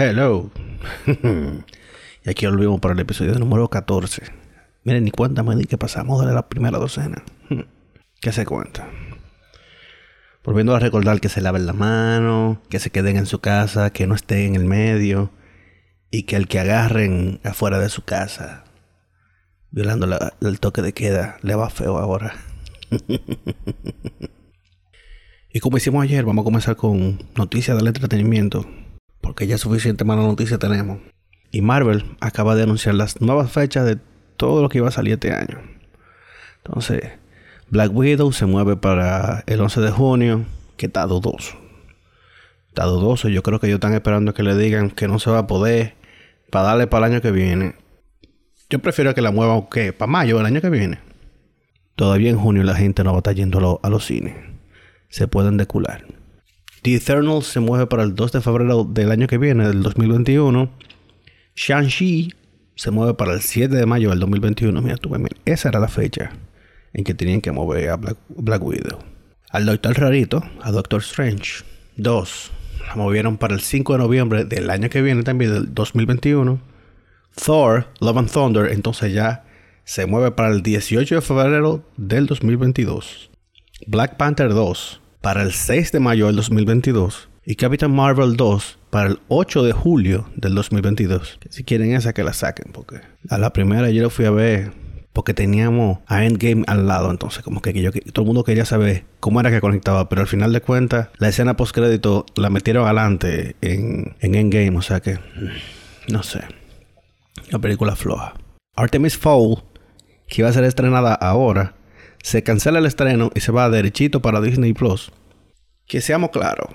Hello. y aquí volvimos para el episodio número 14. Miren, ni cuenta me di que pasamos de la primera docena. ¿Qué se cuenta? Volviendo a recordar que se laven la mano, que se queden en su casa, que no estén en el medio y que el que agarren afuera de su casa, violando el toque de queda, le va feo ahora. y como hicimos ayer, vamos a comenzar con noticias del entretenimiento, porque ya suficiente mala noticia tenemos. Y Marvel acaba de anunciar las nuevas fechas de todo lo que iba a salir este año. Entonces, Black Widow se mueve para el 11 de junio, que está dudoso. Está dudoso, yo creo que ellos están esperando que le digan que no se va a poder para darle para el año que viene. Yo prefiero que la muevan, ¿qué? Para mayo del año que viene. Todavía en junio la gente no va a estar yendo a, los cines. Se pueden decular. The Eternal se mueve para el 2 de febrero del año que viene, del 2021. Shang-Chi se mueve para el 7 de mayo del 2021. Mira, tú, esa era la fecha en que tenían que mover a Black, Widow. Al Doctor Rarito, a Doctor Strange 2, la movieron para el 5 de noviembre del año que viene también, del 2021. Thor, Love and Thunder, entonces ya se mueve para el 18 de febrero del 2022. Black Panther 2 para el 6 de mayo del 2022. Y Captain Marvel 2 para el 8 de julio del 2022. si quieren esa que la saquen, porque a la primera yo lo fui a ver porque teníamos a Endgame al lado, entonces como que yo, todo el mundo quería saber cómo era que conectaba, pero al final de cuentas la escena post crédito la metieron adelante en, en Endgame, o sea que mm, no sé. La película floja. Artemis Fowl que iba a ser estrenada ahora, se cancela el estreno y se va derechito para Disney Plus. Que seamos claros,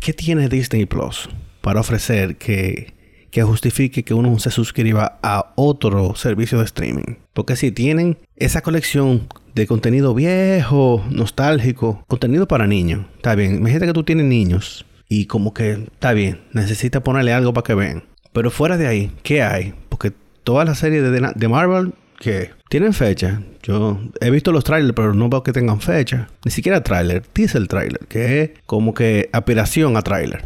¿qué tiene Disney Plus para ofrecer que, que justifique que uno se suscriba a otro servicio de streaming? Porque si tienen esa colección de contenido viejo, nostálgico, contenido para niños, está bien. Imagínate que tú tienes niños y como que está bien, necesita ponerle algo para que vean. Pero fuera de ahí, ¿qué hay? Porque toda la serie de, de Marvel que tienen fecha. Yo he visto los trailers, pero no veo que tengan fecha. Ni siquiera trailer, dice el trailer, que es como que aspiración a trailer.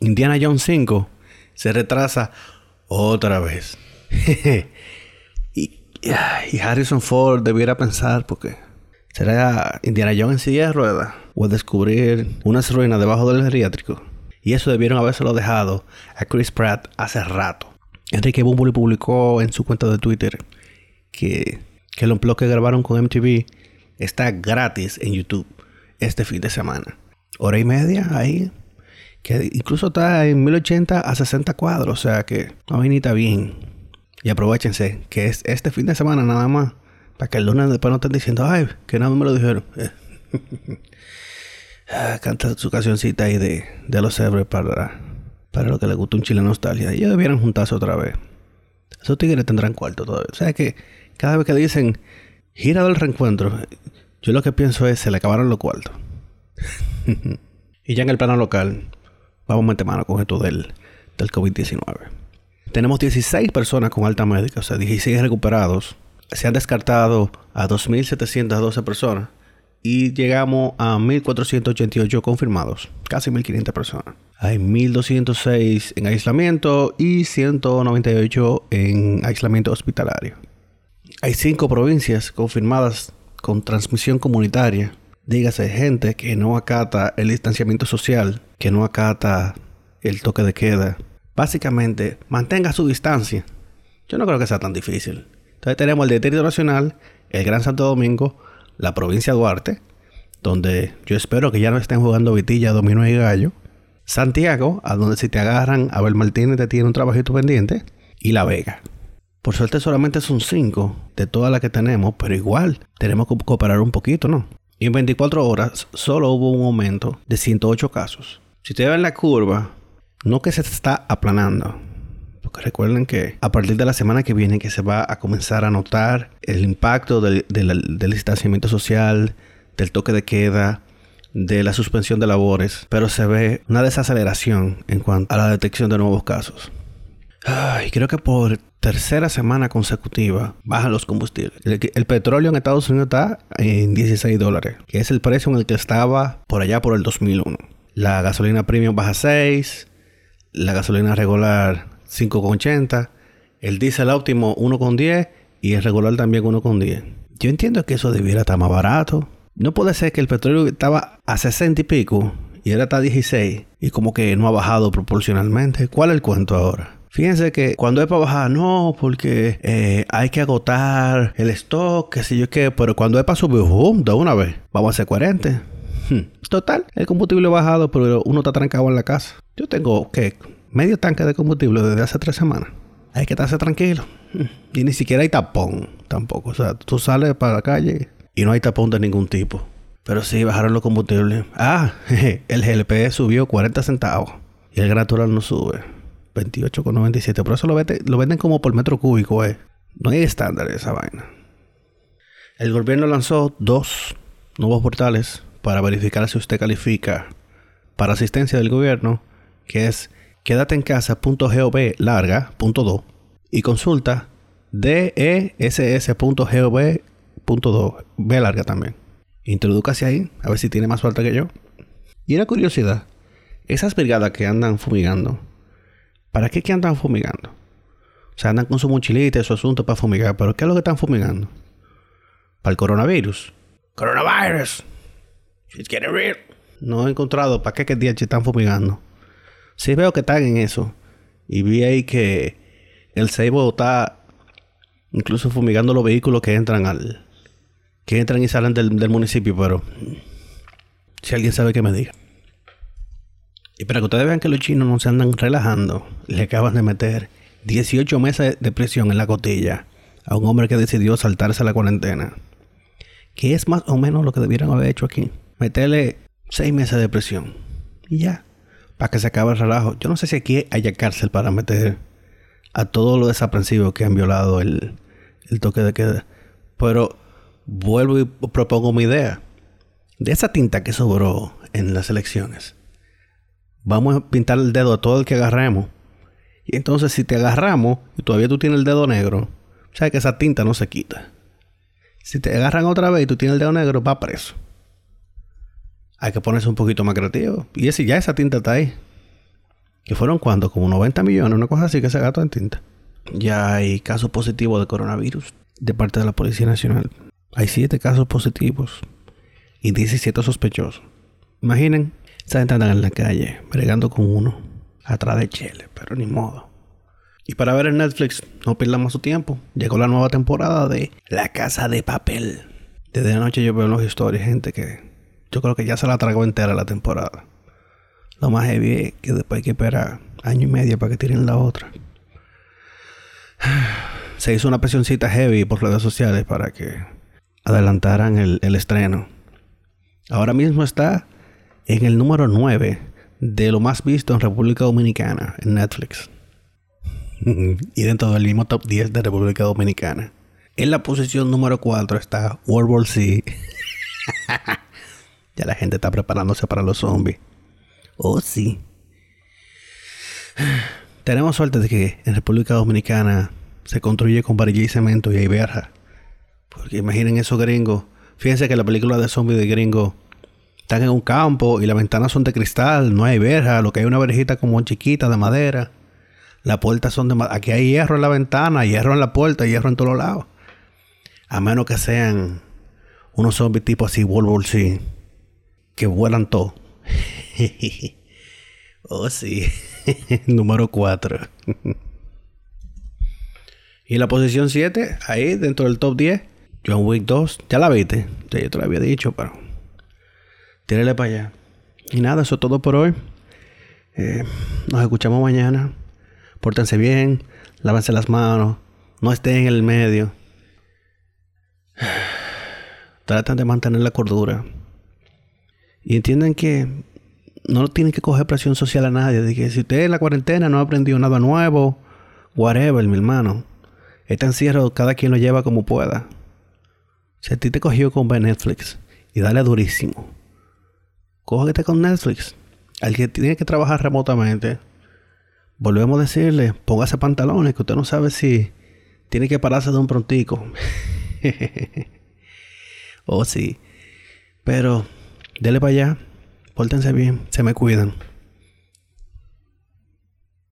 Indiana Jones 5 se retrasa otra vez. y, y, Harrison Ford debiera pensar porque será Indiana Jones en silla de ruedas o descubrir unas ruinas debajo del geriátrico. Y eso debieron habérselo dejado a Chris Pratt hace rato. Enrique Bumbuli publicó en su cuenta de Twitter que, que el que grabaron con MTV está gratis en YouTube este fin de semana. Hora y media ahí. Que incluso está en 1080 a 60 cuadros. O sea que no está bien. Y aprovechense que es este fin de semana nada más. Para que el lunes después no estén diciendo, ay, que nada me lo dijeron. Ah, canta su cancioncita ahí de, de los Ebres para, para lo que le gusta un chile nostalgia. Ellos debieran juntarse otra vez. Esos tigres tendrán cuarto todavía. O sea que cada vez que dicen gira del reencuentro, yo lo que pienso es se le acabaron los cuartos. y ya en el plano local, vamos a mano con esto del, del COVID-19. Tenemos 16 personas con alta médica, o sea, 16 recuperados. Se han descartado a 2.712 personas y llegamos a 1.488 confirmados, casi 1.500 personas. Hay 1.206 en aislamiento y 198 en aislamiento hospitalario. Hay cinco provincias confirmadas con transmisión comunitaria. Dígase, gente que no acata el distanciamiento social, que no acata el toque de queda. Básicamente, mantenga su distancia. Yo no creo que sea tan difícil. Entonces tenemos el Distrito Nacional, el Gran Santo Domingo, la provincia de Duarte, donde yo espero que ya no estén jugando vitilla, dominó y gallo. Santiago, a donde si te agarran, Abel Martínez te tiene un trabajito pendiente. Y La Vega. Por suerte solamente son cinco de todas las que tenemos, pero igual tenemos que cooperar un poquito, ¿no? Y en 24 horas solo hubo un aumento de 108 casos. Si ustedes ven la curva, no que se está aplanando, porque recuerden que a partir de la semana que viene que se va a comenzar a notar el impacto del, del distanciamiento social, del toque de queda, de la suspensión de labores, pero se ve una desaceleración en cuanto a la detección de nuevos casos. Ay, creo que por tercera semana consecutiva bajan los combustibles. El, petróleo en Estados Unidos está en 16 dólares, que es el precio en el que estaba por allá por el 2001. La gasolina premium baja 6, la gasolina regular 5,80, el diésel óptimo 1,10 y el regular también 1,10. Yo entiendo que eso debiera estar más barato. No puede ser que el petróleo estaba a 60 y pico y ahora está a 16 y como que no ha bajado proporcionalmente. ¿Cuál es el cuento ahora? Fíjense que cuando es para bajar, no, porque eh, hay que agotar el stock, qué sé yo qué, pero cuando es para subir, ¡boom! de una vez, vamos a hacer 40. Hmm. Total, el combustible ha bajado, pero uno está trancado en la casa. Yo tengo, ¿qué? Medio tanque de combustible desde hace tres semanas. Hay que estarse tranquilo. Hmm. Y ni siquiera hay tapón tampoco. O sea, tú sales para la calle y no hay tapón de ningún tipo. Pero sí, bajaron los combustibles. Ah, el GLP subió 40 centavos. Y el natural no sube. 28,97. Por eso lo, venden como por metro cúbico, eh. No hay estándar esa vaina. El gobierno lanzó dos nuevos portales para verificar si usted califica para asistencia del gobierno, que es quédate en casa.gov larga, punto 2, y consulta dess.gov.2, B larga también. Introdúcase ahí, a ver si tiene más suerte que yo. Y una curiosidad, esas brigadas que andan fumigando, ¿Para qué que andan fumigando? O sea, andan con su mochilita y su asunto para fumigar. ¿Pero qué es lo que están fumigando? Para el coronavirus. Coronavirus. She's getting real. No he encontrado para qué que día están fumigando. Sí veo que están en eso. Y vi ahí que el Seibo está incluso fumigando los vehículos que entran al... Que entran y salen del, del municipio, pero... Si alguien sabe que me diga. Y para que ustedes vean que los chinos no se andan relajando, le acaban de meter 18 meses de prisión en la cotilla a un hombre que decidió saltarse la cuarentena. Que es más o menos lo que debieran haber hecho aquí. Meterle 6 meses de prisión. Y ya. Para que se acabe el relajo. Yo no sé si aquí haya cárcel para meter a todos los desaprensivos que han violado el, el toque de queda. Pero vuelvo y propongo mi idea. De esa tinta que sobró en las elecciones vamos a pintar el dedo a todo el que agarremos. Y entonces si te agarramos y todavía tú tienes el dedo negro, sabes que esa tinta no se quita. Si te agarran otra vez y tú tienes el dedo negro, va preso. Hay que ponerse un poquito más creativo. Y ese, ya esa tinta está ahí. Que fueron cuando, como 90 millones, una cosa así que se gastó en tinta. Ya hay casos positivos de coronavirus de parte de la Policía Nacional. Hay 7 casos positivos y 17 sospechosos. Imaginen esa gente en la calle, bregando con uno, atrás de Chile, pero ni modo. Y para ver en Netflix, no perdamos su tiempo. Llegó la nueva temporada de La Casa de Papel. Desde anoche yo veo en los historias gente que yo creo que ya se la tragó entera la temporada. Lo más heavy es que después hay que esperar año y medio para que tiren la otra. Se hizo una presioncita heavy por redes sociales para que adelantaran el, el estreno. Ahora mismo está en el número 9 de lo más visto en República Dominicana en Netflix. y dentro del mismo top 10 de República Dominicana. En la posición número 4 está World War Z. ya la gente está preparándose para los zombies. Oh, sí. Tenemos suerte de que en República Dominicana se construye con varilla y cemento y hay verja. Porque imaginen esos gringos. Fíjense que la película de zombies de gringo están en un campo y las ventanas son de cristal, no hay verja, lo que hay una verjita como chiquita de madera. Las puertas son de madera. Aquí hay hierro en la ventana, hierro en la puerta, hierro en todos lados. A menos que sean unos zombies tipo así, World sí, que vuelan todo. oh, sí. Número 4. y la posición 7, ahí dentro del top 10, John Wick 2. Ya la viste. Ya yo te lo había dicho, pero tírele para allá. Y nada, eso es todo por hoy. Eh, nos escuchamos mañana. Pórtense bien, lávense las manos, no estén en el medio. Tratan de mantener la cordura. Y entiendan que no tienen que coger presión social a nadie. De que si usted en la cuarentena no ha aprendido nada nuevo, whatever, mi hermano. Este encierro cada quien lo lleva como pueda. Si a ti te cogió con Netflix y dale durísimo cógete con Netflix. Al que tiene que trabajar remotamente, volvemos a decirle, póngase pantalones, que usted no sabe si tiene que pararse de un prontico. oh, sí. Pero, dele para allá, pórtense bien, se me cuidan.